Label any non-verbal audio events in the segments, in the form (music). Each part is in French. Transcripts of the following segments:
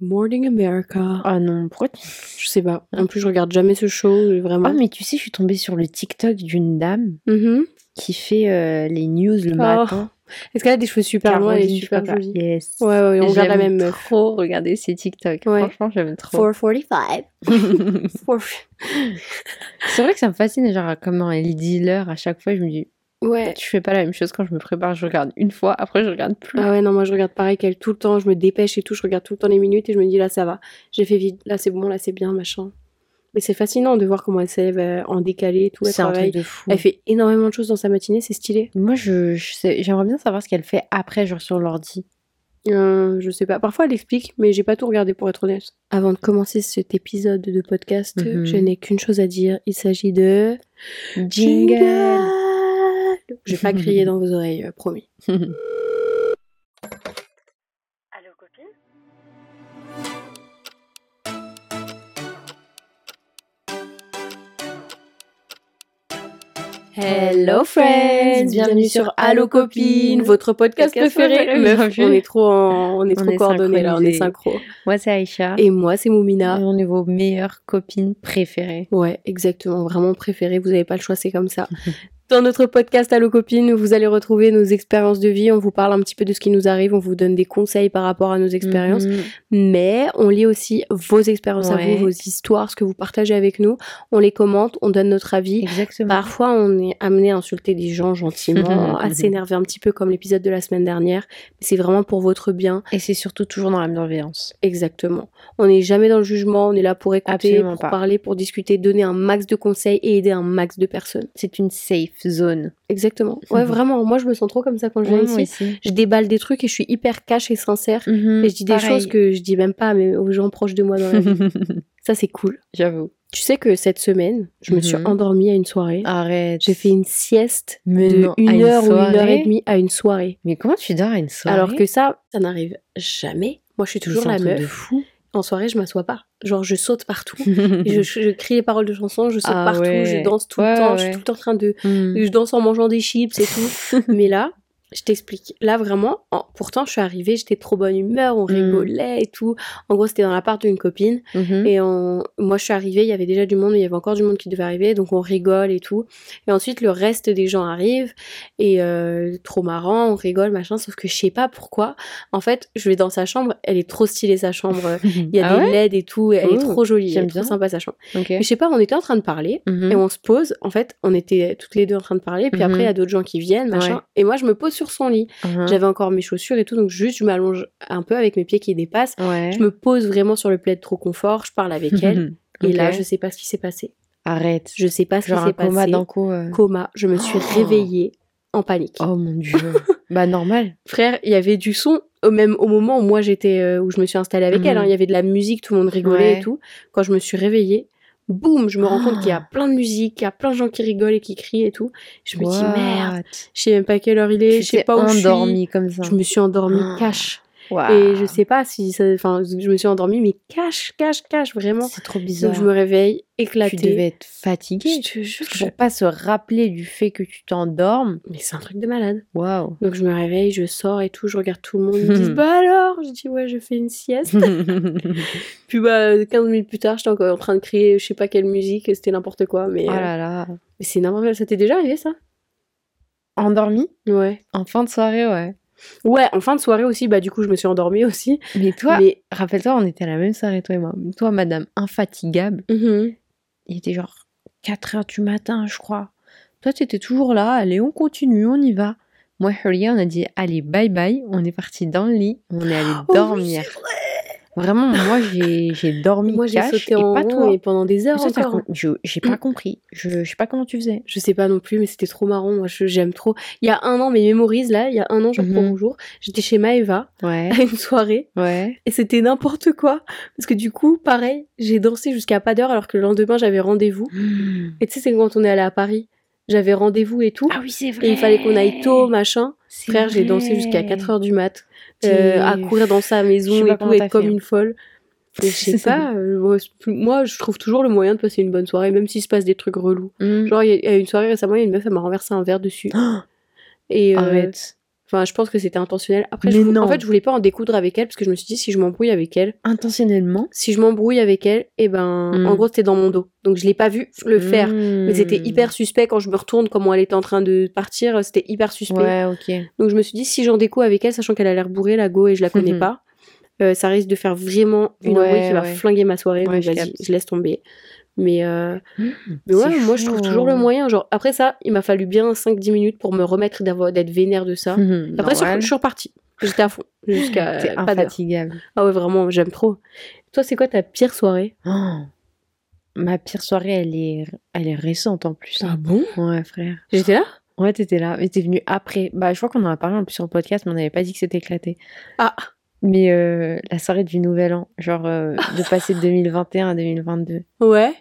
Good Morning America. Ah non, pourquoi tu... Je sais pas. En plus, je regarde jamais ce show, vraiment. Ah mais tu sais, je suis tombée sur le TikTok d'une dame Mhm. qui fait euh, les news le Oh, matin. Est-ce qu'elle a des cheveux super longs Caroline, super quoi. Yes. Ouais, ouais, on regarde la même meuf. trop regarder ses TikTok. Ouais. Franchement, j'aime trop. 445. (laughs) Four- C'est vrai que ça me fascine, genre, comment elle dit l'heure à chaque fois. Je me dis, Ouais. je fais pas la même chose quand je me prépare. Je regarde une fois, après je regarde plus. Ah ouais, non, moi je regarde pareil qu'elle tout le temps. Je me dépêche et tout. Je regarde tout le temps les minutes et je me dis là, ça va. J'ai fait vite. Là, c'est bon. Là, c'est bien, machin. Mais c'est fascinant de voir comment elle s'élève euh, en décalé et tout. Elle c'est un truc de fou. Elle fait énormément de choses dans sa matinée. C'est stylé. Moi, je, j'aimerais bien savoir ce qu'elle fait après, genre sur l'ordi. Euh, je sais pas. Parfois, elle explique, mais j'ai pas tout regardé pour être honnête. Avant de commencer cet épisode de podcast, Mhm. je n'ai qu'une chose à dire. Il s'agit de Jingle. Je vais pas crier (laughs) dans vos oreilles, euh, promis. (laughs) Allô copine? Hello friends, bienvenue sur Allo copine, votre podcast Podcast préféré. Meuf, on est trop, en- on est On trop est coordonnés là, on est synchronisés. synchro. Moi, c'est Aïcha. Et moi, c'est Moumina. Et on est vos meilleures copines préférées. Ouais, exactement, vraiment préféré. Vous n'avez pas le choix, c'est comme ça. (laughs) Dans notre podcast Allo Copine, vous allez retrouver nos expériences de vie. On vous parle un petit peu de ce qui nous arrive, on vous donne des conseils par rapport à nos expériences. Mhm. Mais on lit aussi vos expériences à vous, vos histoires, ce que vous partagez avec nous. On les commente, on donne notre avis. Exactement. Parfois, on est amené à insulter des gens gentiment, (laughs) à s'énerver un petit peu comme l'épisode de la semaine dernière. Mais c'est vraiment pour votre bien. Et c'est surtout toujours dans la bienveillance. Exactement. On n'est jamais dans le jugement, on est là pour écouter, Absolument pour pas. parler, pour discuter, donner un max de conseils et aider un max de personnes. C'est une safe zone. Exactement. Ouais, vraiment. Moi, je me sens trop comme ça quand je viens ici. Je déballe des trucs et je suis hyper cash et sincère. Mhm, Et je dis des pareil. choses que je dis même pas mes- aux gens proches de moi dans la vie. (laughs) ça, c'est cool. J'avoue. Tu sais que cette semaine, je me suis Mhm. endormie à une soirée. Arrête. J'ai fait une sieste Mais de non, à une une heure ou une heure et demie à une soirée. Mais comment tu dors à une soirée? Alors que ça, ça n'arrive jamais. Moi, je suis Mais toujours la meuf. de fou. En soirée, je m'assois pas. Genre, je saute partout. (laughs) Je, je crie les paroles de chansons, je saute Ah partout, ouais. je danse tout Ouais, le temps, je suis tout le temps en train de... Mhm. Je danse en mangeant des chips et tout. (laughs) Mais là, je t'explique. Là, vraiment, en- pourtant, je suis arrivée, j'étais trop bonne humeur, on Mm. rigolait et tout. En gros, c'était dans l'appart d'une copine. Mhm. Et on... moi, je suis arrivée, il y avait déjà du monde, mais il y avait encore du monde qui devait arriver, donc on rigole et tout. Et ensuite, le reste des gens arrivent, et euh, trop marrant, on rigole, machin, sauf que je sais pas pourquoi. En fait, je vais dans sa chambre, elle est trop stylée, sa chambre. (laughs) Il y a Ah des ouais LED et tout, elle est trop jolie, elle j'aime est trop bien. sympa sa chambre. Ok. Mais je sais pas, on était en train de parler, Mhm. et on se pose, en fait, on était toutes les deux en train de parler, puis après, il y a d'autres gens qui viennent, machin, Ouais. et moi, je me pose sur son lit. Mhm. J'avais encore mes chaussures et tout, donc juste, je m'allonge un peu avec mes pieds qui dépassent. Ouais. Je me pose vraiment sur le plaid trop confort, je parle avec elle, (laughs) et là, je sais pas ce qui s'est passé. Arrête. Je sais pas ce Genre qui s'est passé. coma d'un coup. euh. Coma. Je me suis Oh. réveillée en panique. Oh mon dieu. (laughs) bah normal. Frère, il y avait du son, même au moment où moi j'étais, euh, où je me suis installée avec Mhm. elle, hein, il y avait de la musique, tout le monde rigolait Ouais. et tout. Quand je me suis réveillée, boum, je me rends compte qu'il y a Ah. plein de musique, qu'il y a plein de gens qui rigolent et qui crient et tout. Je me dis merde, je sais même pas quelle heure il est, Tu je sais pas où je suis. endormie comme ça. Je me suis endormie Ah. cash. Et je sais pas si ça, enfin, je me suis endormie, mais cash, cash, cash, vraiment. C'est trop bizarre. Donc je me réveille éclatée. Tu devais être fatiguée. Je te jure, je- Pour pas se rappeler du fait que tu t'endormes. mais c'est un truc de malade. Waouh. Donc je me réveille, je sors et tout, je regarde tout le monde, ils me disent (laughs) bah alors? Je dis ouais, je fais une sieste. (laughs) Puis bah 15 minutes plus tard, j'étais encore en train de crier je sais pas quelle musique, c'était n'importe quoi, mais, oh euh, là là. mais c'est n'importe quoi. Ça t'est déjà arrivé ça? Endormie? Ouais. En fin de soirée, ouais. Ouais, en fin de soirée aussi, bah du coup je me suis endormie aussi. Mais toi, mais rappelle-toi, on était à la même soirée, toi et moi. Toi, madame infatigable, Mhm. il était genre 4 heures du matin, je crois. Toi, tu étais toujours là. Allez, on continue, on y va. Moi et Huria, on a dit allez, bye bye. On est parti dans le lit. On est allé Oh dormir. Vraiment, moi, j'ai dormi Moi j'ai cash sauté et en pas toi. et pendant des heures t'as encore. J'ai pas compris. Je, je sais pas comment tu faisais. Je sais pas non plus, mais c'était trop marrant. Moi, j'aime trop. Il y a un an, mes mémorise là, il y a un an, jour Mhm. pour jour, j'étais chez Maeva Ouais, à une soirée ouais. et c'était n'importe quoi. Parce que du coup, pareil, j'ai dansé jusqu'à pas d'heure alors que le lendemain j'avais rendez-vous. (gasps) Et tu sais, c'est quand on est allé à Paris, j'avais rendez-vous et tout. Ah oui, c'est vrai. et il fallait qu'on aille tôt, machin. Frère, j'ai dansé jusqu'à 4 heures du mat, euh, à courir dans sa maison et tout, être comme hein. une folle. Je (laughs) sais pas, euh, moi, je trouve toujours le moyen de passer une bonne soirée, même s'il se passe des trucs relous. Mm. Genre, il y a- il y a une soirée récemment, il y a une meuf, elle m'a renversé un verre dessus. (gasps) Et euh, Arrête. Enfin, je pense que c'était intentionnel. Après, Mais je, non. en fait, je voulais pas en découdre avec elle parce que je me suis dit, si je m'embrouille avec elle, Intentionnellement? si je m'embrouille avec elle, et ben, Mm. en gros, c'était dans mon dos. Donc, je l'ai pas vu le faire. Mais c'était Hmm. hyper suspect quand je me retourne, comment elle était en train de partir, c'était hyper suspect. Ouais, ok. Donc, je me suis dit, si j'en déco avec elle, sachant qu'elle a l'air bourrée, la go, et je la connais Mhm. pas, euh, ça risque de faire vraiment une Ouais, embrouille qui va flinguer ma soirée. Ouais, donc, je vas-y, capte. je laisse tomber. Mais, euh, Hmm, mais ouais, moi, je trouve toujours le moyen. Genre, après ça, il m'a fallu bien 5-10 minutes pour me remettre d'être vénère de ça. Mhm, Après, sur- je suis repartie. J'étais à fond. Jusqu'à T'es infatigable. Ah ouais, vraiment, j'aime trop. Toi, c'est quoi ta pire soirée? Oh. Ma pire soirée, elle est, elle est récente en plus. bon? Ouais, frère. J'étais là? Ouais, t'étais là. Mais t'es venu après. Bah, je crois qu'on en a parlé en plus sur le podcast, mais on n'avait pas dit que c'était éclaté. Ah Mais euh, la soirée du Nouvel An, genre euh, de passer de (laughs) 2021 à 2022. Ouais.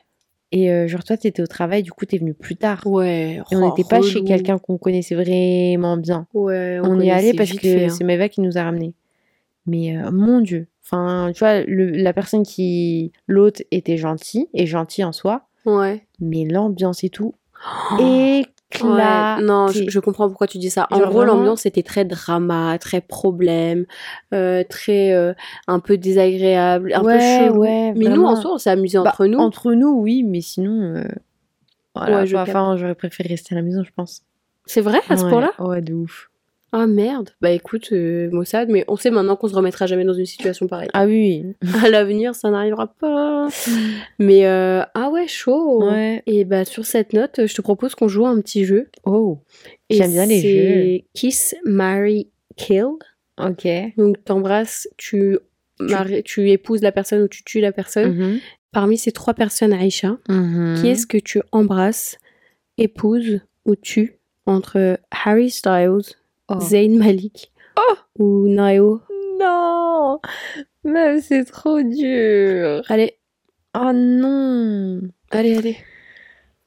Et euh, genre, toi, t'étais au travail, du coup, t'es venu plus tard. Ouais. Et on oh, n'était pas chez relou. quelqu'un qu'on connaissait vraiment bien. Ouais, On, y est allé connaissait parce que hein. c'est Meva qui nous a ramenés. Mais mon Dieu. Enfin, tu vois, le- la personne qui. L'hôte était gentil, et gentil en soi. Ouais. Mais l'ambiance et tout. Ouais, Éclaté. non, je, je comprends pourquoi tu dis ça. En Genre gros, vraiment- l'ambiance était très drama, très problème, euh, très euh, un peu désagréable, un Ouais, peu ouais, Mais nous, en soi, on s'est amusé Bah, entre nous. Entre nous, oui, mais sinon. euh, Voilà, Ouais, je enfin, j'aurais préféré rester à la maison, je pense. C'est vrai à ce Ouais, point-là? Ouais, de ouf. Ah merde. Bah écoute, euh, Mossad, mais on sait maintenant qu'on se remettra jamais dans une situation pareille. Ah oui. (laughs) À l'avenir, ça n'arrivera pas. Mais euh, ah ouais, chaud. Ouais. Et bah sur cette note, je te propose qu'on joue à un petit jeu. Oh. J'aime bien les jeux. c'est Kiss, Marry, Kill. Ok. Donc t'embrasses, tu, maries- tu épouses la personne ou tu tues la personne. Mhm. Parmi ces trois personnes, Aïcha, Mhm. qui est-ce que tu embrasses, épouses ou tues entre Harry Styles, Oh. Zayn Malik ou Nayo Non Même c'est trop dur. Allez, Oh non allez, allez.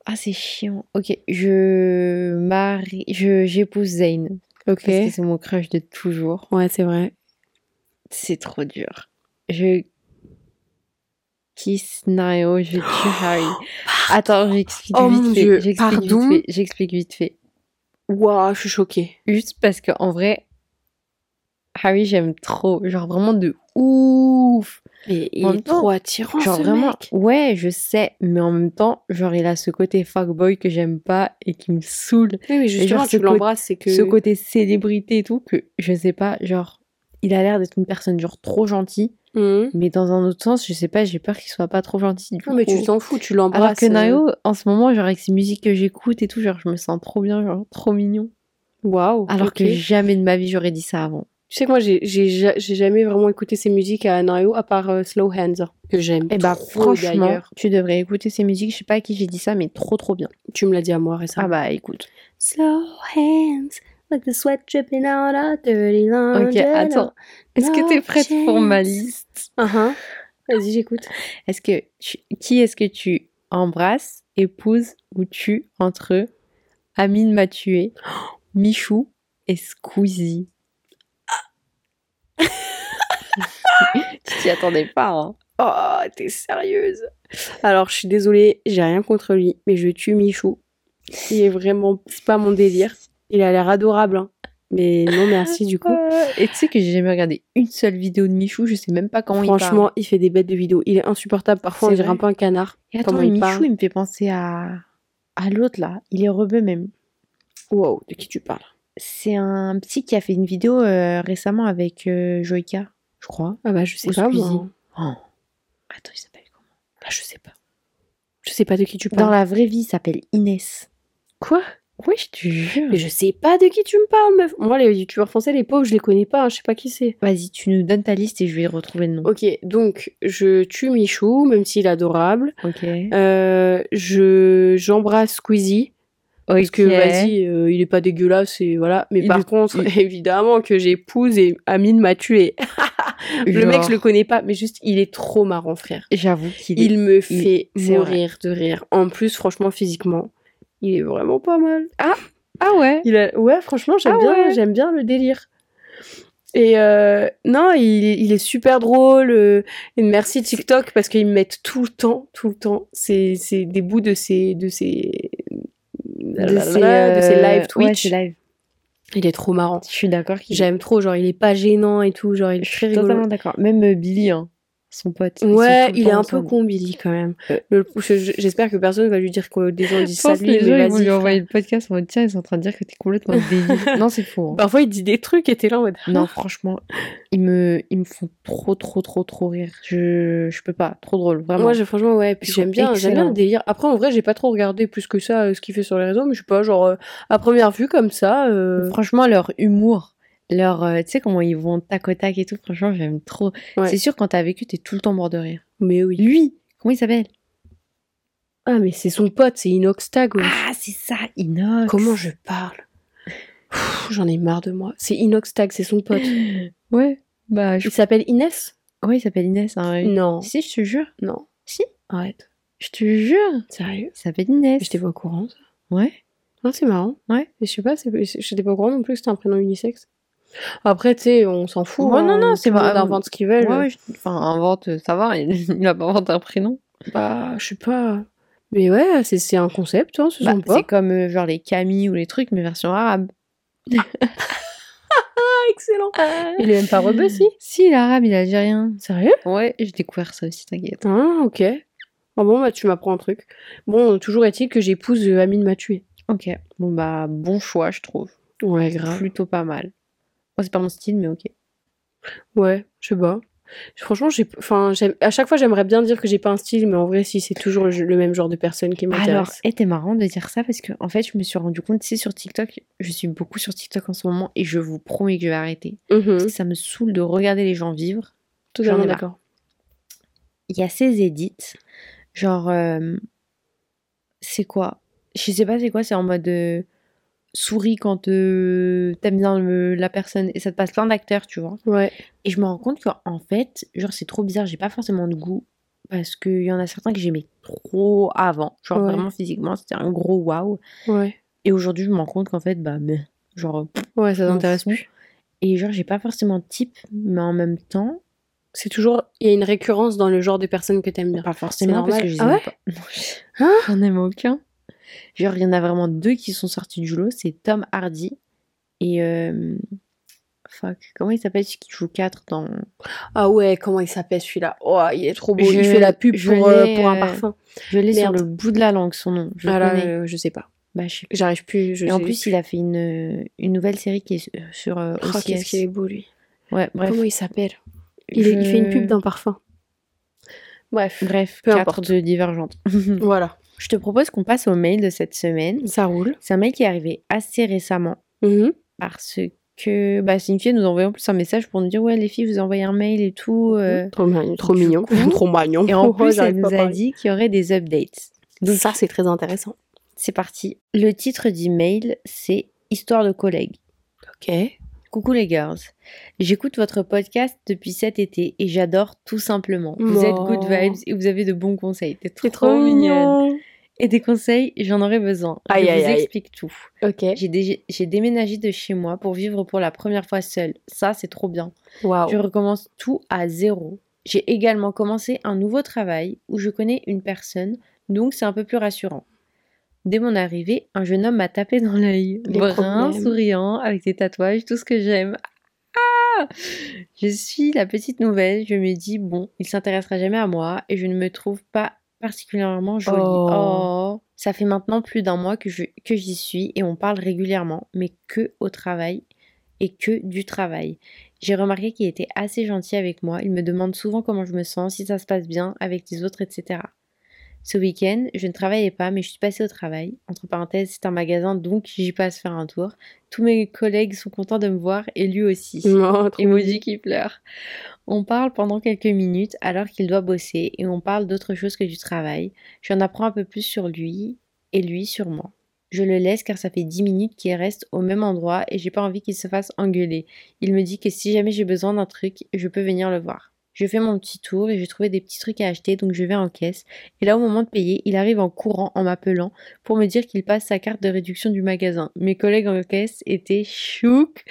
Ah, c'est chiant. Ok, je marie... Je, j'épouse Zayn. Ok. Parce que c'est mon crush de toujours. Ouais, c'est vrai. C'est trop dur. Je kiss Nayo, je tue (gasps) Harry. Attends, j'explique Oh vite fait. J'explique pardon vite fait. J'explique vite fait. Waouh, je suis choquée. Juste parce que en vrai, Harry, j'aime trop. Genre vraiment de ouf. Mais il En est temps, trop attirant, genre ce vraiment, mec. ouais, je sais, mais en même temps, genre il a ce côté fuckboy que j'aime pas et qui me saoule. Oui, mais justement, genre, tu l'embrasses, c'est que... Ce côté célébrité et tout, que je sais pas, genre, il a l'air d'être une personne genre trop gentille, Mhm. mais dans un autre sens, je sais pas, j'ai peur qu'il soit pas trop gentil. Du Non, mais tu t'en fous, tu Alors l'embrasses. que euh, Nayo, en ce moment, genre avec ses musiques que j'écoute et tout, genre je me sens trop bien, genre trop mignon. Waouh. Alors que jamais de ma vie j'aurais dit ça avant. Tu sais que moi, j'ai j'ai ja- j'ai jamais vraiment écouté ses musiques à Nayo, à part euh, Slow Hands, que j'aime Et bah trop franchement, tu devrais écouter ses musiques, je sais pas à qui j'ai dit ça, mais trop trop bien. Tu me l'as dit à moi récemment. Ah bah écoute. Slow hands, like the sweat dripping out of dirty laundry. Ok, attends. Est-ce que t'es prête pour ma liste? Uh-huh. Vas-y, j'écoute. Est-ce que tu... qui est-ce que tu embrasses, épouses ou tues entre Amine m'a tué, (gasps) Michou et Squeezie? (laughs) Tu t'y attendais pas, hein Oh, t'es sérieuse Alors, je suis désolée, j'ai rien contre lui, mais je tue Michou. Il est vraiment... C'est pas mon délire. Il a l'air adorable, hein. Mais non, merci, du coup. (laughs) Et tu sais que j'ai jamais regardé une seule vidéo de Michou, je sais même pas comment il Franchement, il fait des bêtes de vidéos. Il est insupportable. Parfois, on dirait un peu un canard. Et attends, il Michou, parle. il me fait penser à, à l'autre là. Il est rebeu même. Wow, de qui tu parles? C'est un petit qui a fait une vidéo euh, récemment avec euh, Joïka, je crois. Ah bah, je sais pas, moi. Oh. Attends, il s'appelle comment? Ah, je sais pas. Je sais pas de qui tu Dans parles. la vraie vie, il s'appelle Inès. Quoi? Oui, je te jure. Mais je sais pas de qui tu me parles, meuf. Moi, les youtubeurs français, les pauvres, je les connais pas. hein, Je sais pas qui c'est. Vas-y, tu nous donnes ta liste et je vais retrouver le nom. Ok, donc, je tue Michou, même s'il est adorable. Ok. Euh, je j'embrasse Squeezie parce que vas-y euh, il est pas dégueulasse et voilà mais Il par est- contre il- (laughs) évidemment que j'épouse et Amine m'a tué (laughs) le mec je le connais pas mais juste il est trop marrant frère J'avoue qu'il est. il me fait c'est mourir de rire en plus franchement physiquement il est vraiment pas mal Ah ouais il a... ouais franchement j'aime Ah bien ouais. j'aime bien le délire et euh, non, il, est- il est super drôle. euh, et merci TikTok parce qu'ils me mettent tout le temps, tout le temps. C'est c'est des bouts de ces de ces De de ces, ces euh, live Twitch. live. Il est trop marrant. Je suis d'accord J'aime trop, genre il est pas gênant et tout, genre il est Je très suis rigolo. totalement d'accord. Même Billy, hein, son pote. Ouais, il est un peu ensemble. con Billy quand même. Euh. Je- je- J'espère que personne va lui dire que des gens disent Je ça les gens mais ils vont lui envoyer le podcast en mode tiens, ils sont en train de dire que t'es complètement (laughs) débile. non, c'est faux. hein. Parfois il dit des trucs et t'es là en mode. Non, franchement, ils me, ils me font trop, trop, trop, trop rire. Je, je peux pas. Trop drôle, vraiment. Moi, j'ai- franchement, ouais. Puis j'aime bien, j'aime bien le délire. Après, en vrai, j'ai pas trop regardé plus que ça euh, ce qu'il fait sur les réseaux, mais je sais pas, genre euh, à première vue comme ça. euh, Franchement, leur humour, leur, euh, tu sais comment ils vont tac au tac et tout. Franchement, j'aime trop. Ouais. C'est sûr, quand t'as vécu, t'es tout le temps mort de rire. Mais oui. Lui, comment il s'appelle? Ah, mais c'est son pote, c'est Inoxtag. ouais. Ah, c'est ça, Inox. Comment je parle? J'en ai marre de moi. C'est Inoxtag, c'est son pote. (gasps) Ouais. Bah, je... Il s'appelle Inès? Ouais, il s'appelle Inès. hein, oui. Non. Si, je te jure. Non. Si. Arrête. Je te jure. Sérieux? Il s'appelle Inès. J'étais pas au courant. ça. Ouais. Non, c'est marrant. Ouais. Et je sais pas, c'est- j'étais pas au courant non plus que c'était un prénom unisexe. Après, tu sais, on s'en fout. Ouais, non, hein, non, c'est pas- invente ce qu'ils veulent. Ouais, je- Enfin, invente, ça va. Il, (laughs) il a pas inventé un prénom. Bah, je sais pas. Mais ouais, c'est c'est un concept, hein, c'est Bah, c'est comme euh, genre les Camille ou les trucs, mais version arabe. (laughs) Ah, excellent. Il est même pas rebeu, si? Si, l'arabe, il est algérien. Sérieux? Ouais, j'ai découvert ça aussi, t'inquiète. Ah, ok. Ah bon, bah, tu m'apprends un truc. Bon, toujours est-il que j'épouse euh, Amine m'a tué. Ok. Bon, bah, bon choix, je trouve. Ouais, grave. Plutôt pas mal. Moi, c'est pas mon style, mais ok. Ouais, je sais pas. Franchement, j'ai, enfin, à chaque fois, j'aimerais bien dire que j'ai pas un style, mais en vrai, si, c'est toujours le, le même genre de personne qui Alors, m'intéresse. eh, marrant de dire ça parce que, en fait, je me suis rendu compte, sais, sur TikTok, je suis beaucoup sur TikTok en ce moment et je vous promets que je vais arrêter. Mhm. Parce que ça me saoule de regarder les gens vivre. J'en ai marre. d'accord. Il y a ces edits, genre, euh, c'est quoi? Je sais pas c'est quoi, c'est en mode euh, souris quand euh, t'aimes bien le- la personne et ça te passe plein d'acteurs, tu vois. Ouais. Et je me rends compte qu'en fait, genre, c'est trop bizarre, j'ai pas forcément de goût parce qu'il y en a certains que j'aimais trop avant, genre Ouais. vraiment physiquement, c'était un gros waouh. Ouais. Et aujourd'hui, je me rends compte qu'en fait, bah, mais, genre, Ouais, ça t'intéresse plus. Et genre, j'ai pas forcément de type, mais en même temps, C'est toujours, il y a une récurrence dans le genre de personnes que t'aimes bien. pas forcément parce que je les Ah aime ouais pas. (laughs) Hein J'en aime aucun. Genre, il y en a vraiment deux qui sont sortis du lot, c'est Tom Hardy et. euh, Fuck, comment il s'appelle celui qui joue 4 dans. Ah ouais, comment il s'appelle celui-là? Oh, il est trop beau. Je- il fait la pub pour, euh, pour un euh, parfum. Je l'ai sur le bout de la langue, son nom. Je Ah là, euh, je sais pas. Bah. J'arrive plus. Je Et en plus, il a fait une, une nouvelle série qui est sur, euh, Oh, OCS. qu'est-ce qu'il est beau, lui. Ouais, bref. Comment il s'appelle? Il, fait une pub d'un parfum. Bref. Bref, Peu 4 importe. de. (laughs) Voilà. Je te propose qu'on passe au mail de cette semaine. Ça roule. C'est un mail qui est arrivé assez récemment. Mhm. parce que bah, c'est une fille nous a envoyé en plus un message pour nous dire ouais les filles vous envoyez un mail et tout euh. Trop, mignon, trop mignon. (laughs) trop mignon. et en (laughs) plus elle nous a dit qu'il y aurait des updates donc ça, c'est très intéressant. c'est parti le titre du mail c'est histoire de collègues Ok. Coucou les girls j'écoute votre podcast depuis cet été et j'adore tout simplement vous êtes good vibes et vous avez de bons conseils t'es trop, C'est trop mignonne mignon. et des conseils j'en aurais besoin Aïe, je aïe, vous aïe. explique tout Ok. j'ai dé- j'ai déménagé de chez moi pour vivre pour la première fois seule ça c'est trop bien Waouh. Je recommence tout à zéro. J'ai également commencé un nouveau travail où je connais une personne, donc c'est un peu plus rassurant. Dès mon arrivée, un jeune homme m'a tapé dans l'œil. Brun, problèmes. souriant, avec des tatouages, tout ce que j'aime. Ah Je suis la petite nouvelle, je me dis, bon, il s'intéressera jamais à moi et je ne me trouve pas particulièrement jolie. Oh. Oh. Ça fait maintenant plus d'un mois que je- que j'y suis et on parle régulièrement, mais que au travail et que du travail. J'ai remarqué qu'il était assez gentil avec moi. Il me demande souvent comment je me sens, si ça se passe bien avec les autres, etc. Ce week-end, je ne travaillais pas, mais je suis passée au travail. Entre parenthèses, c'est un magasin, donc j'y passe faire un tour. Tous mes collègues sont contents de me voir et lui aussi. (laughs) Non, trop Emoji qui pleure. On parle pendant quelques minutes alors qu'il doit bosser et on parle d'autre chose que du travail. J'en apprends un peu plus sur lui et lui sur moi. Je le laisse car ça fait 10 minutes qu'il reste au même endroit et j'ai pas envie qu'il se fasse engueuler. Il me dit que si jamais j'ai besoin d'un truc, je peux venir le voir. Je fais mon petit tour et j'ai trouvé des petits trucs à acheter donc je vais en caisse. Et là au moment de payer, il arrive en courant en m'appelant pour me dire qu'il passe sa carte de réduction du magasin. Mes collègues en caisse étaient chouques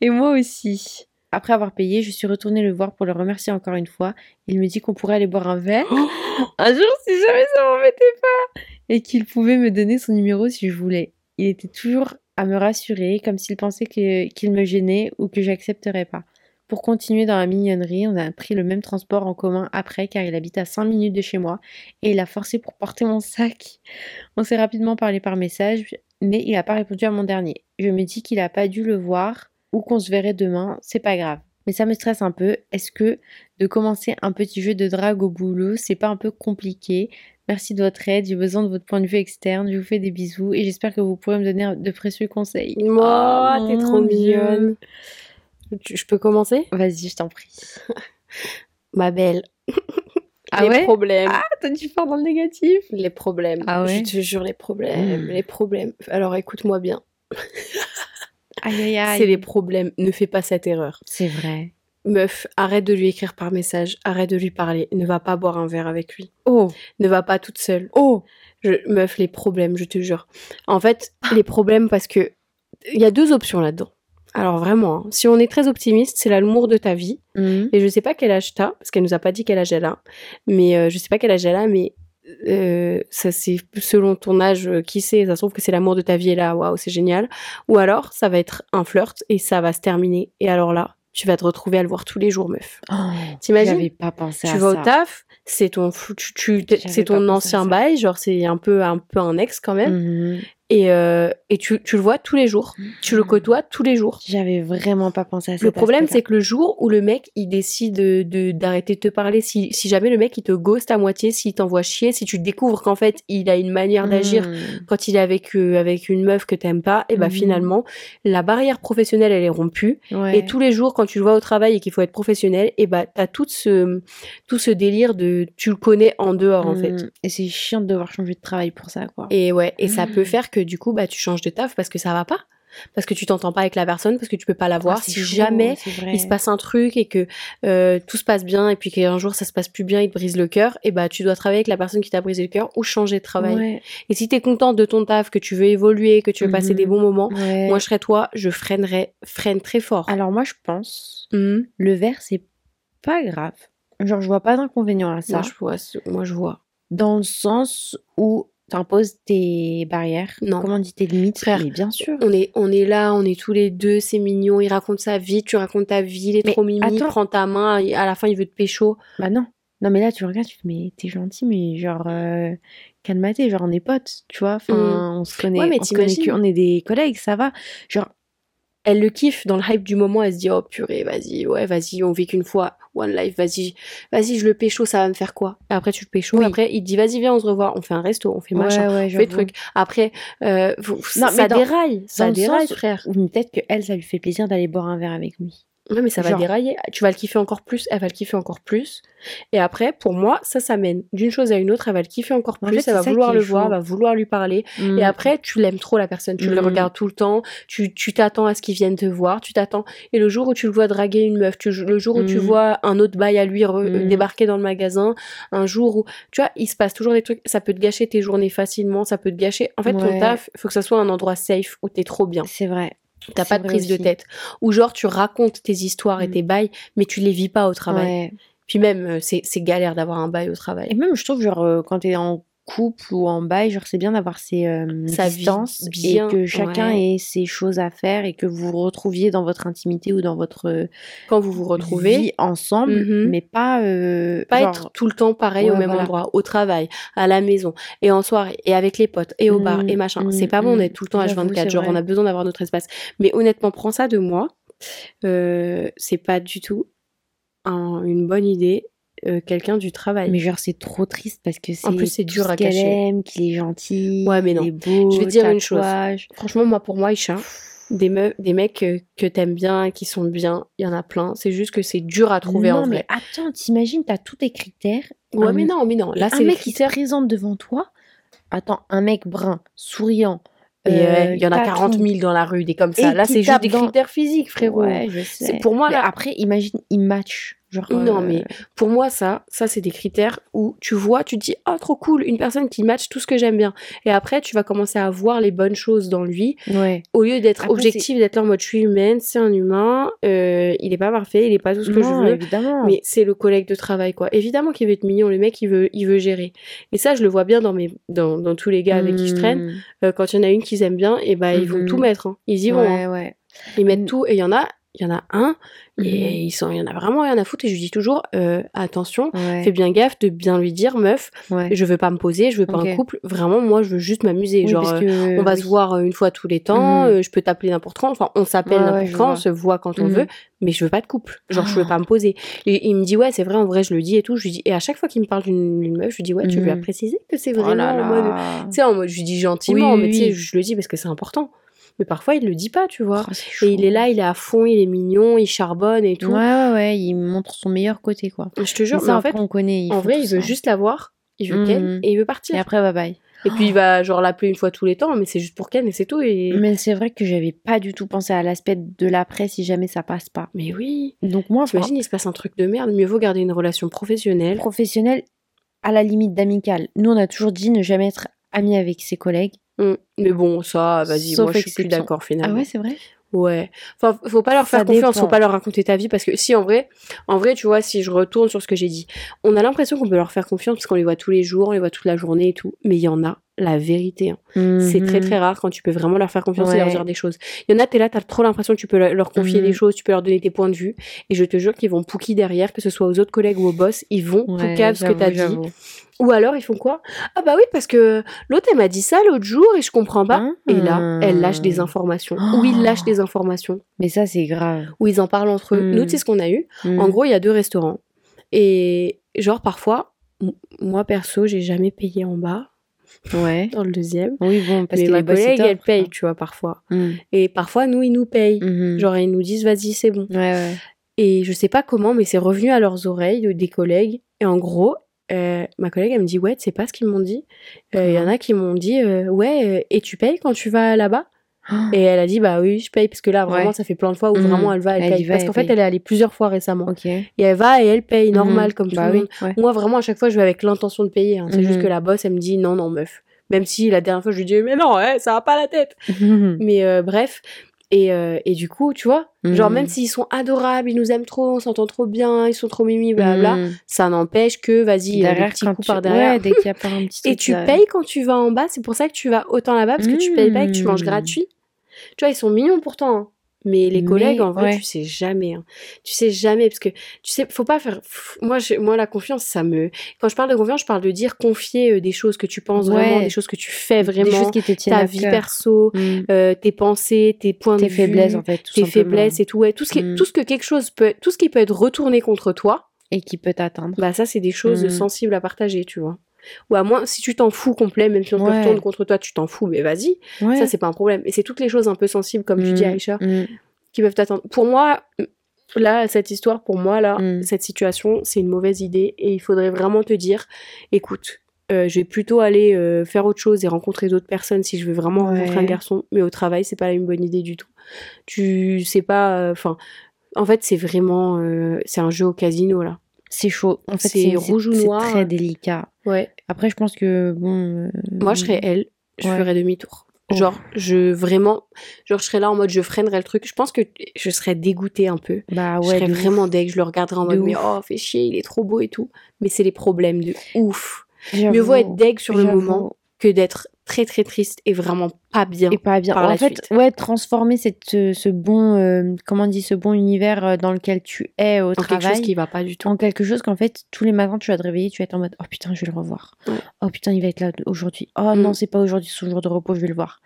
et moi aussi. Après avoir payé, je suis retournée le voir pour le remercier encore une fois. Il me dit qu'on pourrait aller boire un verre. (gasps) un jour, si jamais ça m'embêtait pas. Et qu'il pouvait me donner son numéro si je voulais. Il était toujours à me rassurer, comme s'il pensait qu'il me gênait ou que j'accepterais pas. Pour continuer dans la mignonnerie, on a pris le même transport en commun après car il habite à 5 minutes de chez moi et il a forcé pour porter mon sac. On s'est rapidement parlé par message, mais il n'a pas répondu à mon dernier. Je me dis qu'il a pas dû le voir ou qu'on se verrait demain, c'est pas grave. Mais ça me stresse un peu. Est-ce que de commencer un petit jeu de drague au boulot, c'est pas un peu compliqué? Merci de votre aide, j'ai besoin de votre point de vue externe. Je vous fais des bisous et j'espère que vous pourrez me donner de précieux conseils. Moi, Oh, t'es trop mignonne. Tu- Je peux commencer? Vas-y, je t'en prie. (laughs) Ma belle. Ah les ouais? problèmes. Ah, toi tu pars dans le négatif Les problèmes. Ah ouais? Je te jure, les problèmes. Mm. Les problèmes. Alors écoute-moi bien. (laughs) Aïe aïe aïe. C'est les problèmes. Ne fais pas cette erreur. C'est vrai. Meuf, arrête de lui écrire par message. Arrête de lui parler. Ne va pas boire un verre avec lui. Oh Ne va pas toute seule. Oh Je- meuf, les problèmes, je te jure. En fait, les problèmes, parce que il y a deux options là-dedans. Alors vraiment, hein, si on est très optimiste, c'est l'amour de ta vie. Mhm. Et je sais pas quel âge t'as, parce qu'elle nous a pas dit quel âge elle a. Mais euh, je sais pas quel âge elle a, mais euh, ça c'est selon ton âge, euh, qui sait, ça se trouve que c'est l'amour de ta vie et là, waouh, c'est génial. Ou alors, ça va être un flirt et ça va se terminer. Et alors là, tu vas te retrouver à le voir tous les jours, meuf. Oh, T'imagines J'avais pas pensé tu à vas ça. au taf, c'est ton, tu, tu- c'est ton ancien bail, genre c'est un peu, un peu un ex quand même. Mhm. Et, euh, et tu, tu le vois tous les jours. Tu le côtoies tous les jours. J'avais vraiment pas pensé à ça. Le problème, c'est que le jour où le mec, il décide de, d'arrêter de te parler, si, si jamais le mec, il te ghost à moitié, s'il t'envoie chier, si tu découvres qu'en fait, il a une manière d'agir quand il est avec, euh, avec une meuf que t'aimes pas, et bah Mhm. finalement, la barrière professionnelle, elle est rompue. Ouais. Et tous les jours, quand tu le vois au travail et qu'il faut être professionnel, et bah t'as tout ce, tout ce délire de tu le connais en dehors, en fait. Et c'est chiant de devoir changer de travail pour ça, quoi. Et ouais, et ça peut faire que du coup, bah, tu changes de taf parce que ça va pas. Parce que tu t'entends pas avec la personne, parce que tu peux pas la voir. Ah, c'est si chaud, jamais il se passe un truc et que euh, tout se passe bien et puis qu'un jour ça se passe plus bien, il te brise le cœur, et bah tu dois travailler avec la personne qui t'a brisé le cœur ou changer de travail. Ouais, Et si t'es contente de ton taf, que tu veux évoluer, que tu veux passer Mhm. des bons moments, ouais. moi je serais toi, je freinerais, freine très fort. Alors moi, je pense, Mhm. le verre, c'est pas grave. Genre, je vois pas d'inconvénient à ça. Moi je vois, moi je vois. Dans le sens où t'imposes tes barrières? Non. Comment on dit tes limites? Frère, Mais bien sûr. On est, on est là, on est tous les deux, c'est mignon, il raconte sa vie, tu racontes ta vie, il est Mais trop mimi, il prend ta main, à la fin il veut te pécho. Bah non. Non, mais là, tu regardes, tu te dis, mais t'es gentil, mais genre, euh, genre, on est potes, tu vois. Enfin, on se connaît. Ouais, mais on se connaît on est des collègues, ça va. Genre, elle le kiffe dans le hype du moment, elle se dit oh purée, vas-y, ouais, vas-y, on vit qu'une fois, one life, vas-y, vas-y, je le pécho, ça va me faire quoi? Et après tu le pécho, Oui. après il te dit vas-y, viens, on se revoit, on fait un resto, on fait machin, ouais, ouais, on fait truc. Après, euh, vous- Non, ça mais dans- déraille, ça dans déraille, sens frère. Ou Peut-être que elle, ça lui fait plaisir d'aller boire un verre avec lui. Ouais, mais ça va dérailler. Tu vas le kiffer encore plus, elle va le kiffer encore plus. Et après, pour moi, ça, ça mène d'une chose à une autre, elle va le kiffer encore En plus, fait, elle va vouloir le voir, elle va vouloir lui parler. Et après, tu l'aimes trop la personne, tu le Mm. regardes tout le temps, tu tu t'attends à ce qu'il vienne te voir, tu t'attends. Et le jour où tu le vois draguer une meuf, tu, le jour où tu Mm. vois un autre bail à lui Mm. débarquer dans le magasin, un jour où, tu vois, il se passe toujours des trucs, ça peut te gâcher tes journées facilement, ça peut te gâcher. En fait, ton taf, faut que ça soit un endroit safe où t'es trop bien. C'est vrai. T'as pas de prise de tête. Ou genre, tu racontes tes histoires et Mm. tes bails, mais tu les vis pas au travail. Ouais. Puis même, euh, c'est c'est galère d'avoir un bail au travail. Et même, je trouve, genre, euh, quand t'es en couple ou en bail, genre, c'est bien d'avoir ses euh, Sa distances bien, et que chacun ouais. ait ses choses à faire et que vous vous retrouviez dans votre intimité ou dans votre euh, Quand vous vous retrouvez, vie ensemble, Mhm. mais pas, euh, pas genre, être tout le temps pareil au même voilà. endroit, au travail, à la maison, et en soirée, et avec les potes, et au bar, et machin. mm, c'est pas bon mm. d'être tout le temps J'avoue, H24, c'est genre vrai. on a besoin d'avoir notre espace. Mais honnêtement, prends ça de moi, euh, c'est pas du tout un- une bonne idée, euh, quelqu'un du travail. Mais genre, c'est trop triste parce que c'est En plus, c'est dur à qu'elle cacher. aime, qu'il est gentil, Ouais, mais non. est beau, Je vais dire une chose. Franchement, moi, pour moi, Isha, des, meufs, des mecs euh, que t'aimes bien, qui sont bien, il y en a plein. C'est juste que c'est dur à trouver non, en vrai. mais attends, t'imagines, t'as tous tes critères. Ouais, un mais non, mais non. Là, un c'est les mec qui se critères. présente devant toi. Attends, un mec brun, souriant. Et, euh, il y en a tatou. 40 000 dans la rue, des comme ça. Et Là, qui c'est juste tape des dans- critères physiques, frérot. Ouais, je sais. C'est pour moi Mais là. après, imagine, il match. Genre, Non, euh, mais pour moi, ça, ça c'est des critères où tu vois, tu te dis, ah, trop cool, une personne qui match tout ce que j'aime bien. Et après, tu vas commencer à voir les bonnes choses dans lui, Ouais. au lieu d'être objectif, d'être là en mode, je suis humaine, c'est un humain, euh, il est pas parfait, il est pas tout ce que non, je veux. évidemment. Mais c'est le collègue de travail, quoi. Évidemment qu'il veut être mignon, le mec, il veut, il veut gérer. Et ça, je le vois bien dans, mes, dans, dans tous les gars avec qui je traîne. Hmm. Euh, quand il y en a une qu'ils aiment bien, et ben ils vont Mhm. tout mettre. hein. Ils y vont. hein. Ouais. Ils mettent tout. Et il y en a, il y en a un, et Mhm. ils sont, il y en a vraiment rien à foutre. Et je lui dis toujours, euh, attention, Ouais. fais bien gaffe de bien lui dire, meuf, ouais. je veux pas me poser, je veux pas un couple. Vraiment, moi, je veux juste m'amuser. Oui, Genre, euh, que- on va oui. se voir euh, une fois tous les temps, euh, je peux t'appeler n'importe quand, enfin on s'appelle ouais, n'importe quand, on se voit quand on Mhm. veut, mais je veux pas de couple. Genre je veux Ah. pas me poser. Et il me dit ouais c'est vrai en vrai je le dis et tout, je lui dis et à chaque fois qu'il me parle d'une meuf, je lui dis ouais tu veux Mhm. la préciser que c'est Oh vraiment là en mode, là. tu sais en mode je lui dis gentiment, Oui, mais tu sais je le dis parce que c'est important. Mais parfois il le dit pas tu vois. Oh, Et il est là, il est à fond, il est mignon, il charbonne et tout. Ouais, ouais, ouais, il montre son meilleur côté, quoi. Je te jure, Mais en fait on connaît. en vrai il veut ça. juste la voir, il veut. Ken et il veut partir. Et après, bye bye. Et puis il va genre l'appeler une fois tous les temps, mais c'est juste pour Ken et c'est tout. Et... Mais c'est vrai que j'avais pas du tout pensé à l'aspect de l'après si jamais ça passe pas. mais oui. Donc moi, enfin, T'imagines, il se passe un truc de merde, mieux vaut garder une relation professionnelle. professionnel, à la limite d'amical. Nous, on a toujours dit ne jamais être ami avec ses collègues. Mm. Mais bon, ça, vas-y, moi je suis plus d'accord Ah finalement. ouais, c'est vrai? Ouais. Enfin, faut pas leur Ça faire confiance, dépend. faut pas leur raconter ta vie parce que si en vrai, en vrai, tu vois, si je retourne sur ce que j'ai dit, on a l'impression qu'on peut leur faire confiance parce qu'on les voit tous les jours, on les voit toute la journée et tout. Mais il y en a, la vérité. hein. C'est très Mhm. très rare quand tu peux vraiment leur faire confiance et leur dire des choses. Il y en a, t'es là, t'as trop l'impression que tu peux leur- confier Mhm. des choses, tu peux leur donner tes points de vue. Et je te jure qu'ils vont pouki derrière, que ce soit aux autres collègues ou au boss, ils vont Ouais, poucave ce que t'as dit. Ou alors ils font quoi? Ah bah oui parce que l'autre elle m'a dit ça l'autre jour et je comprends pas. Et là, elle lâche des Ah. informations. Ou il lâche des informations. Mais ça, c'est grave. Ou ils en parlent entre eux. Mm. Nous, tu sais ce qu'on a eu? En Mhm. gros, il y a deux restaurants. Et genre parfois, moi perso, j'ai jamais payé en bas Ouais. (laughs) dans le deuxième. Oui, bon, parce que ma collègue, elle paye, quoi. tu vois, parfois. Mhm. Et parfois, nous, ils nous payent. Mhm. Genre, ils nous disent, vas-y, c'est bon. Ouais, ouais. Et je sais pas comment, mais c'est revenu à leurs oreilles de- des collègues. Et en gros, euh, ma collègue, elle me dit, ouais, tu sais pas ce qu'ils m'ont dit. Euh, Il y en a qui m'ont dit, euh, ouais, euh, et tu payes quand tu vas là-bas? Et elle a dit, bah oui, je paye, parce que là, vraiment, Ouais. ça fait plein de fois où Mhm. vraiment elle va, elle, Elle paye. y va, parce qu'en fait, paye. elle est allée plusieurs fois récemment. Et elle va et elle paye, normal, Mhm. comme tout bah le oui, monde. ouais. Moi, vraiment, à chaque fois, je vais avec l'intention de payer. hein. C'est juste Mhm. que la boss, elle me dit, non, non, meuf. Même si la dernière fois, je lui dis, mais non, ouais, ça va pas la tête. (laughs) Mais euh, bref. Et, euh, et du coup, tu vois, genre, même s'ils sont adorables, ils nous aiment trop, on s'entend trop bien, ils sont trop mimi, blabla, ça n'empêche que, vas-y, euh, des Derrière, petits quand coups tu... par derrière. Ouais, dès qu'il y a pas un petit Et tu payes quand tu vas en bas, c'est pour ça que tu vas autant là-bas, parce que tu payes pas et que tu manges gratuit. Tu vois, ils sont mignons pourtant. hein. Mais les Mais, collègues, en vrai, ouais. tu sais jamais. hein. Tu sais jamais, parce que tu sais, faut pas faire. Moi, je- moi, la confiance, ça me. Quand je parle de confiance, je parle de dire confier euh, des choses que tu penses vraiment, des choses que tu fais vraiment, Des choses qui te tiennent ta à vie cœur. perso, Mhm. euh, tes pensées, tes points Tes de faiblesses, vue, en fait, tout tes simplement. faiblesses et tout. Ouais, tout ce qui, Mm. tout ce que quelque chose peut, tout ce qui peut être retourné contre toi. Et qui peut t'atteindre. Bah ça, c'est des choses Mm. sensibles à partager, tu vois. Ou à moins, si tu t'en fous complet, même si on te Ouais. retourne contre toi, tu t'en fous, mais vas-y. Ouais. Ça, c'est pas un problème. Et c'est toutes les choses un peu sensibles, comme tu dis, Mhm. Aïcha, Mhm. qui peuvent t'attendre. Pour moi, là, cette histoire, pour moi, là, Mm. cette situation, c'est une mauvaise idée. Et il faudrait vraiment te dire, écoute, euh, je vais plutôt aller euh, faire autre chose et rencontrer d'autres personnes si je veux vraiment rencontrer un garçon. Mais au travail, c'est pas une bonne idée du tout. Tu sais pas, enfin, en fait, c'est vraiment, euh, c'est un jeu au casino là. C'est chaud. En fait, C'est c'est rouge ou c'est noir. très délicat. Ouais. Après, je pense que bon. euh, Moi, je serais elle, je Ouais. ferais demi-tour. Oh. Genre, je vraiment, genre, je serais là en mode, je freinerais le truc. Je pense que je serais dégoûtée un peu. Bah je ouais. serais de vraiment ouf. deg, je le regarderais en De mode, mais oh, fais chier, il est trop beau et tout. Mais c'est les problèmes de ouf. Mieux vaut être deg sur le moment que d'être très très triste et vraiment pas bien. Et pas bien. par en la fait, suite. ouais, transformer cette, ce, bon, euh, comment on dit, ce bon univers euh, dans lequel tu es au dans quelque chose qui va pas du tout. en quelque chose qu'en fait, tous les matins, tu vas te réveiller, tu vas être en mode, oh putain, je vais le revoir. Ouais. Oh putain, il va être là aujourd'hui. Oh Mm. non, c'est pas aujourd'hui, c'est son jour de repos, je vais le voir.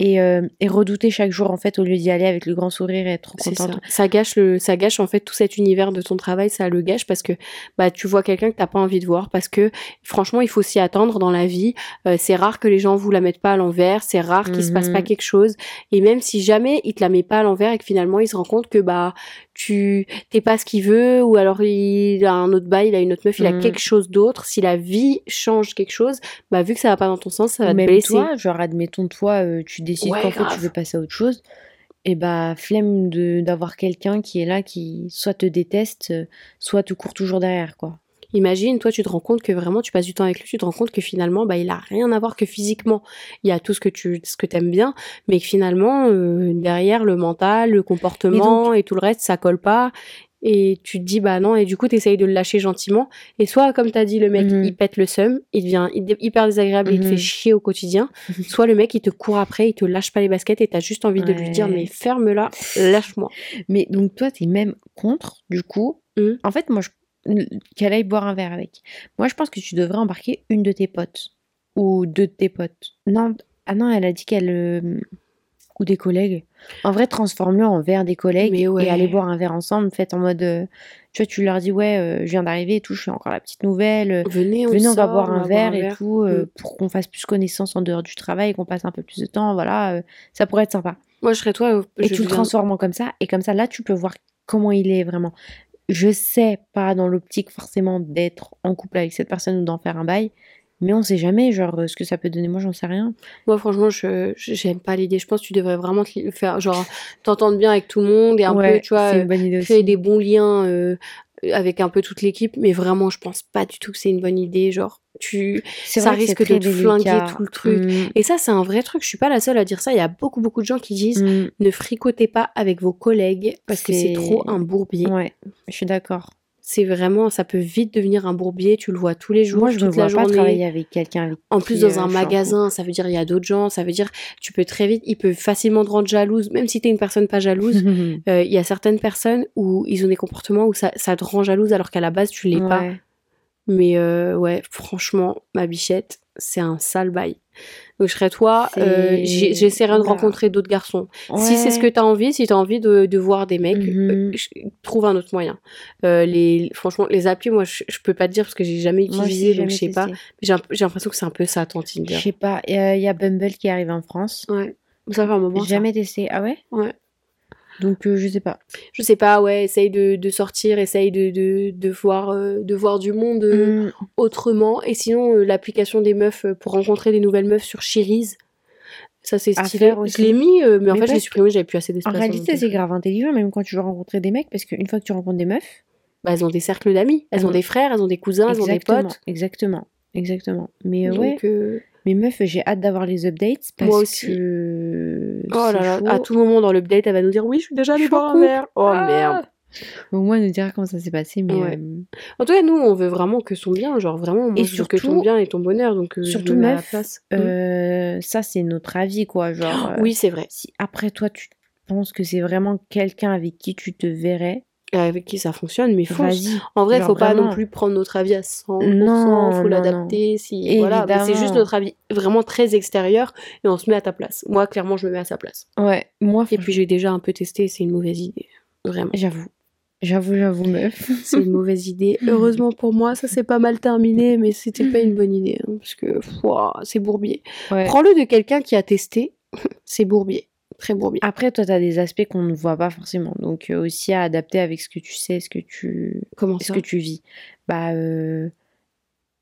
Et, euh, et redouter chaque jour, en fait, au lieu d'y aller avec le grand sourire et être trop ça. contente. ça gâche le, ça gâche en fait tout cet univers de ton travail, ça le gâche parce que bah tu vois quelqu'un que t'as pas envie de voir parce que franchement il faut s'y attendre dans la vie. Euh, c'est rare que les gens vous la mettent pas à l'envers, c'est rare qu'il se passe pas Mhm. quelque chose et même si jamais il te la met pas à l'envers et que finalement il se rend compte que bah tu t'es pas ce qu'il veut ou alors il a un autre bail, il a une autre meuf, il a Mhm. quelque chose d'autre. Si la vie change quelque chose, bah vu que ça va pas dans ton sens, ça va Ou te même blesser. toi, genre, admettons, toi, euh, tu décides Ouais, qu'en fait, tu veux passer à autre chose. et bah flemme de d'avoir quelqu'un qui est là qui soit te déteste, euh, soit te court toujours derrière quoi. Imagine, toi, tu te rends compte que vraiment, tu passes du temps avec lui, tu te rends compte que finalement, bah, il a rien à voir que physiquement. Il y a tout ce que tu, ce que t'aimes bien, mais que finalement, euh, derrière, le mental, le comportement et tout le reste, ça colle pas. Et tu te dis, bah non, et du coup, t'essayes de le lâcher gentiment. Et soit, comme t'as dit, le mec, Mhm. il pète le seum, il devient hy- hyper désagréable il te Mhm. fait chier au quotidien. (laughs) soit le mec, il te court après, il te lâche pas les baskets et t'as juste envie de lui dire, mais ferme-la, lâche-moi. Mais donc toi, t'es même contre, du coup. Mm. En fait, moi, je... qu'elle aille boire un verre avec. Moi, je pense que tu devrais embarquer une de tes potes. Ou deux de tes potes. Non, ah non, elle a dit qu'elle... euh, Ou des collègues. En vrai, transforme-le en verre des collègues Mais ouais. et allez boire un verre ensemble. Faites en mode... euh, Tu vois, tu leur dis, ouais, euh, je viens d'arriver et tout, je fais encore la petite nouvelle. Venez, on, Venez, on va boire un verre et verre. tout, Mm. pour qu'on fasse plus connaissance en dehors du travail et qu'on passe un peu plus de temps. Voilà, ça pourrait être sympa. Moi, je serais toi. Et tu le transformes en comme ça, et comme ça, là, tu peux voir comment il est vraiment. Je sais pas dans l'optique forcément d'être en couple avec cette personne ou d'en faire un bail, mais on sait jamais, genre, euh, ce que ça peut donner. Moi, j'en sais rien. Moi, franchement, je j'aime pas l'idée. Je pense que tu devrais vraiment te faire, genre, t'entendre bien avec tout le monde et un Ouais, peu, tu vois, euh, idée créer des bons liens euh, avec un peu toute l'équipe. Mais vraiment, je pense pas du tout que c'est une bonne idée. Genre, tu, ça risque de te flinguer tout le truc. Mm, Et ça, c'est un vrai truc. Je suis pas la seule à dire ça. Il y a beaucoup, beaucoup de gens qui disent mm, ne fricotez pas avec vos collègues parce que c'est C'est- trop un bourbier. ouais, je suis d'accord. C'est vraiment, ça peut vite devenir un bourbier. Tu le vois tous les jours, Moi, je ne toute la vois pas journée. travailler avec quelqu'un En plus, dans euh, un magasin, ça veut dire il y a d'autres gens, ça veut dire tu peux très vite, il peut facilement te rendre jalouse, même si t'es une personne pas jalouse. (laughs) euh, Il y a certaines personnes où ils ont des comportements où ça, ça te rend jalouse alors qu'à la base tu l'es pas. Mais euh, ouais, franchement, ma bichette, c'est un sale bail. Donc je serais toi, euh, j'essaierai de rencontrer d'autres garçons. Si c'est ce que Ouais. t'as envie, si t'as envie de, de voir des mecs, Mhm. euh, je- trouve un autre moyen. Euh, les, franchement, les applis, moi, je, je peux pas te dire parce que j'ai jamais utilisé, donc je sais pas. J'ai l'impression que c'est un peu ça, ton Tinder. Je sais pas. Il y, a- Bumble qui arrive en France. Ouais. Ça fait un moment. Jamais testé. Ah ouais? Ouais. Donc, euh, je sais pas. Je sais pas, ouais, essaye de, de sortir, essaye de, de, de, voir, euh, de voir du monde euh, Mm. autrement. Et sinon, l'application des meufs pour rencontrer des nouvelles meufs sur Cherise. Ça, c'est stylé. Je l'ai mis, mais en fait, je l'ai supprimé, j'avais plus assez En d'espace. mon réalité, c'est grave intelligent, même quand tu veux rencontrer des mecs, parce qu'une fois que tu rencontres des meufs, Bah, elles ont des cercles d'amis. Elles ont Mhm. des frères, elles ont des cousins, elles ont des potes. exactement, exactement. Mais Donc, ouais, mes meufs, j'ai hâte d'avoir les updates parce Moi aussi. que oh là là, à tout moment dans l'update, elle va nous dire oui, je suis déjà allée boire un verre. Oh Ah merde. Au moins, nous dire comment ça s'est passé, mais Ouais. euh, En tout cas, nous, on veut vraiment que son bien. Genre, vraiment, Et veux que ton surtout- bien et ton bonheur. Donc, euh, surtout la meuf, place. Euh, ça c'est notre avis, quoi. Genre, Oui, c'est vrai. si après toi tu penses que c'est vraiment quelqu'un avec qui tu te verrais, Avec qui ça fonctionne, mais fonce. En vrai, Genre faut pas non plus prendre notre avis à 100%, Non, faut l'adapter. Si, voilà, c'est juste notre avis vraiment très extérieur et on se met à ta place. Moi, clairement, je me mets à sa place. Ouais, moi, Et puis, j'ai déjà un peu testé c'est une mauvaise idée. Vraiment. j'avoue, j'avoue, j'avoue, meuf. (laughs) C'est une mauvaise idée. Heureusement pour moi, ça s'est pas mal terminé, mais c'était pas une bonne idée. hein, parce que, c'est bourbier. Ouais. Prends-le de quelqu'un qui a testé, (laughs) c'est bourbier. Très bourbier. Après, toi, t'as des aspects qu'on ne voit pas forcément, donc euh, aussi à adapter avec ce que tu sais, ce que tu, Comment ce que tu vis. Bah, euh,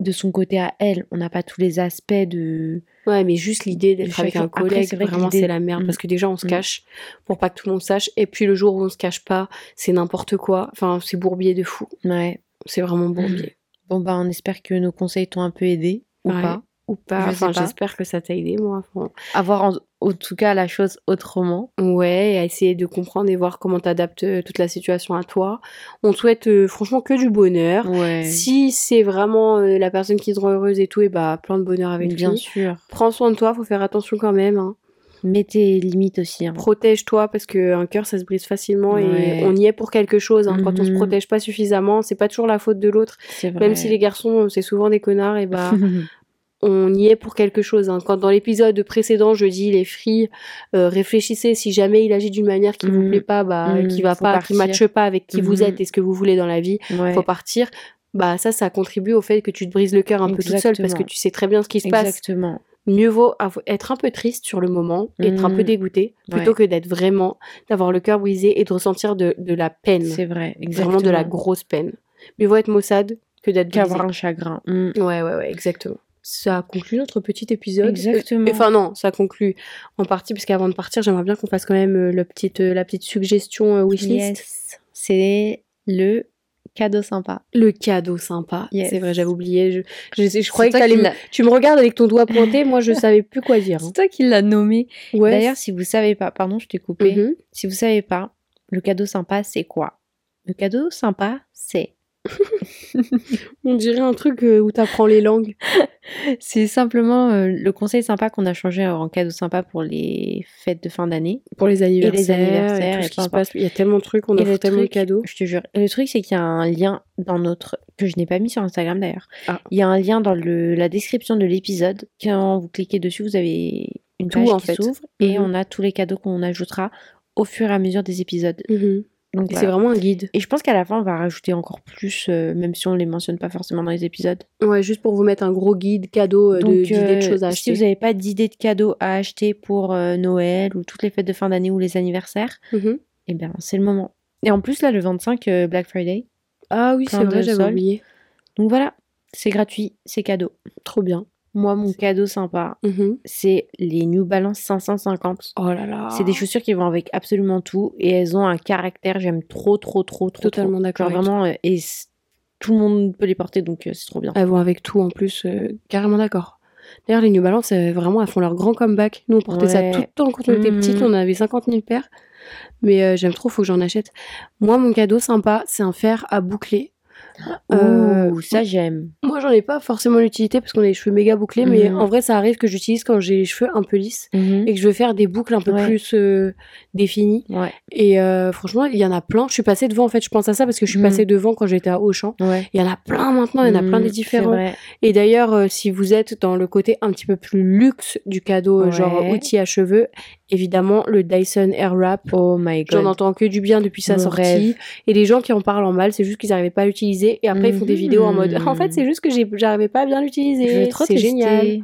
de son côté à elle, on n'a pas tous les aspects de. Ouais, mais juste l'idée d'être avec un. Après, collègue, vrai que vraiment, c'est la merde. Mm. Parce que déjà, on se Mm. cache pour pas que tout le monde sache. Et puis, le jour où on se cache pas, c'est n'importe quoi. Enfin, c'est bourbier de fou. Ouais. C'est vraiment bourbier. Bon, bah, on espère que nos conseils t'ont un peu aidé ou Ouais. pas. Ou pas. Je Enfin, j'espère que ça t'a aidé, moi. Enfin, Avoir en, en tout cas la chose autrement. Ouais, et à essayer de comprendre et voir comment t'adaptes euh, toute la situation à toi. On te souhaite euh, franchement que du bonheur. Ouais. Si c'est vraiment euh, la personne qui te rend heureuse et tout, et bah plein de bonheur avec bien lui. sûr. Prends soin de toi, faut faire attention quand même. hein. Mets tes limites aussi. hein. Protège-toi parce que un cœur ça se brise facilement Ouais. et on y est pour quelque chose. hein. Quand on se Mhm. protège pas suffisamment, c'est pas toujours la faute de l'autre. Même si les garçons c'est souvent des connards, et bah (laughs) on y est pour quelque chose. hein. Quand dans l'épisode précédent je dis les filles, euh, réfléchissez si jamais il agit d'une manière qui vous Mhm. plaît pas, bah Mhm, qui va faut pas, qui partir. matche pas avec qui vous Mhm. êtes et ce que vous voulez dans la vie, Ouais. faut partir. Bah ça, ça contribue au fait que tu te brises le cœur un peu toute seule parce que tu sais très bien ce qui se passe. Exactement. Mieux vaut être un peu triste sur le moment, être un peu dégoûté, plutôt Ouais. que d'être vraiment, d'avoir le cœur brisé et de ressentir de, de la peine, C'est vrai. Exactement. vraiment de la grosse peine. Mieux vaut être maussade que d'être. Qu'avoir un chagrin. Mm. Ouais, ouais, ouais, exactement. Ça conclut notre petit épisode. Exactement. Euh, Enfin non, ça conclut en partie parce qu'avant de partir, j'aimerais bien qu'on fasse quand même euh, le petite, euh, la petite suggestion wishlist. Yes. C'est le cadeau sympa. Le cadeau sympa. Yes. C'est vrai, j'avais oublié. Je, je, je croyais que l'as- Tu me regardes avec ton doigt pointé, moi je savais plus quoi dire. hein. C'est toi qui l'as nommé. Ouais. D'ailleurs, si vous savez pas, pardon, je t'ai coupé. Mhm. Si vous savez pas, le cadeau sympa, c'est quoi? Le cadeau sympa, c'est. (laughs) on dirait un truc euh, où t'apprends les langues. (laughs) C'est simplement euh, le conseil sympa qu'on a changé en cadeau sympa pour les fêtes de fin d'année. Pour les anniversaires, anniversaires, et tout et ce qui se passe. Il y a tellement de trucs, on le tellement de cadeaux. Je te jure. Et le truc, c'est qu'il y a un lien dans notre. que je n'ai pas mis sur Instagram d'ailleurs. Ah. Il y a un lien dans le... la description de l'épisode. Quand vous cliquez dessus, vous avez une Tout, page en qui s'ouvre et Mhm. on a tous les cadeaux qu'on ajoutera au fur et à mesure des épisodes. Mhm. Donc voilà. C'est vraiment un guide. Et je pense qu'à la fin, on va rajouter encore plus, euh, même si on les mentionne pas forcément dans les épisodes. Ouais, juste pour vous mettre un gros guide cadeau euh, de- d'idées de, euh, choses à si acheter. vous n'avez pas d'idées de cadeaux à acheter pour euh, Noël ou toutes les fêtes de fin d'année ou les anniversaires, Mhm. eh bien, c'est le moment. Et en plus, là, le 25, euh, Black Friday. Ah oui, c'est vrai, de j'avais oublié. Donc voilà, c'est gratuit, c'est cadeau. Trop bien. Moi, mon cadeau sympa, Mhm. c'est les New Balance 550. Oh là là. C'est des chaussures qui vont avec absolument tout et elles ont un caractère, j'aime trop, trop, trop, trop. Totalement d'accord vraiment, euh, et tout le monde peut les porter donc euh, c'est trop bien. Elles vont avec tout en plus, euh, carrément d'accord. D'ailleurs, les New Balance, euh, vraiment, elles font leur grand comeback. Nous, on portait ça tout le temps quand on était Mhm. petites. On avait 50 000 paires. Mais euh, j'aime trop, faut que j'en achète. Moi, mon cadeau sympa, c'est un fer à boucler. Euh, Ouh, ça j'aime. Moi, j'en ai pas forcément l'utilité parce qu'on a les cheveux méga bouclés, mais Mhm. en vrai, ça arrive que j'utilise quand j'ai les cheveux un peu lisses et que je veux faire des boucles un peu Ouais. plus euh, définies. Ouais, Et euh, franchement, il y en a plein. Je suis passée devant, en fait, je pense à ça parce que je suis Mhm. passée devant quand j'étais à Auchan. ouais. Il y en a plein maintenant, il y en a plein des différents. Et d'ailleurs, euh, si vous êtes dans le côté un petit peu plus luxe du cadeau, genre outil à cheveux, évidemment, le Dyson Airwrap. Oh my god. J'en entends que du bien depuis sa sortie. rêve. Et les gens qui en parlent en mal, c'est juste qu'ils n'arrivaient pas à l'utiliser. Et après, ils font des Mhm. vidéos en mode En fait, c'est juste que j'arrivais pas à bien l'utiliser. C'est génial.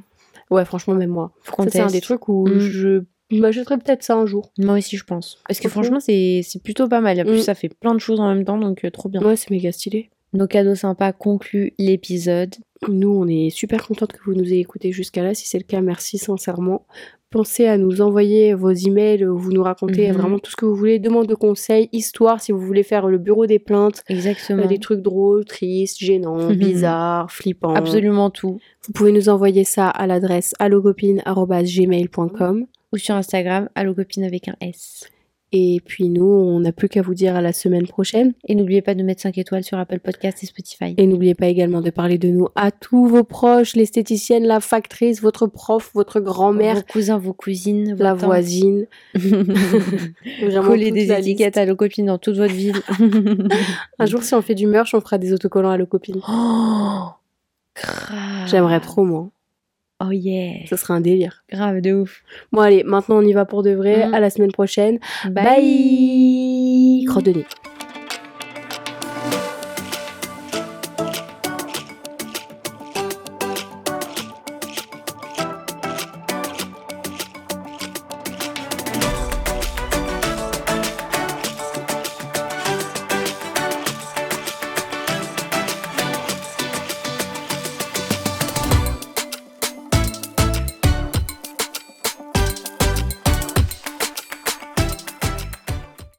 Ouais, franchement, même moi. C'est un des trucs où Mm. je m'achèterais peut-être ça un jour. Moi aussi, je pense. Parce que Franchement. c'est plutôt pas mal. En plus, Mm. ça fait plein de choses en même temps, donc euh, trop bien. Ouais, c'est méga stylé. Nos cadeaux sympas concluent l'épisode. Nous, on est super contente que vous nous ayez écoutés jusqu'à là. Si c'est le cas, merci sincèrement. Pensez à nous envoyer vos emails, où vous nous racontez Mhm. vraiment tout ce que vous voulez, demande de conseils, histoire, si vous voulez faire le bureau des plaintes, Exactement. euh, des trucs drôles, tristes, gênants, Mhm. bizarres, flippants. Absolument tout. Vous pouvez nous envoyer ça à l'adresse allocopine.gmail.com. Ou sur Instagram, allocopine avec un S. Et puis nous, on n'a plus qu'à vous dire à la semaine prochaine. Et n'oubliez pas de mettre 5 étoiles sur Apple Podcast et Spotify. Et n'oubliez pas également de parler de nous à tous vos proches, l'esthéticienne, la factrice, votre prof, votre grand-mère, Vos cousins, vos cousines, vos la tantes. voisine. (laughs) Vraiment Coller des étiquettes liste. à copines dans toute votre ville. (laughs) Un jour, si on fait du merch, on fera des autocollants à copine. Oh. J'aimerais trop, moi. Oh yeah. Ce serait un délire. Grave de ouf. Bon, allez, maintenant on y va pour de vrai. Mhm. À la semaine prochaine. Bye. Bye. Crotte de nez.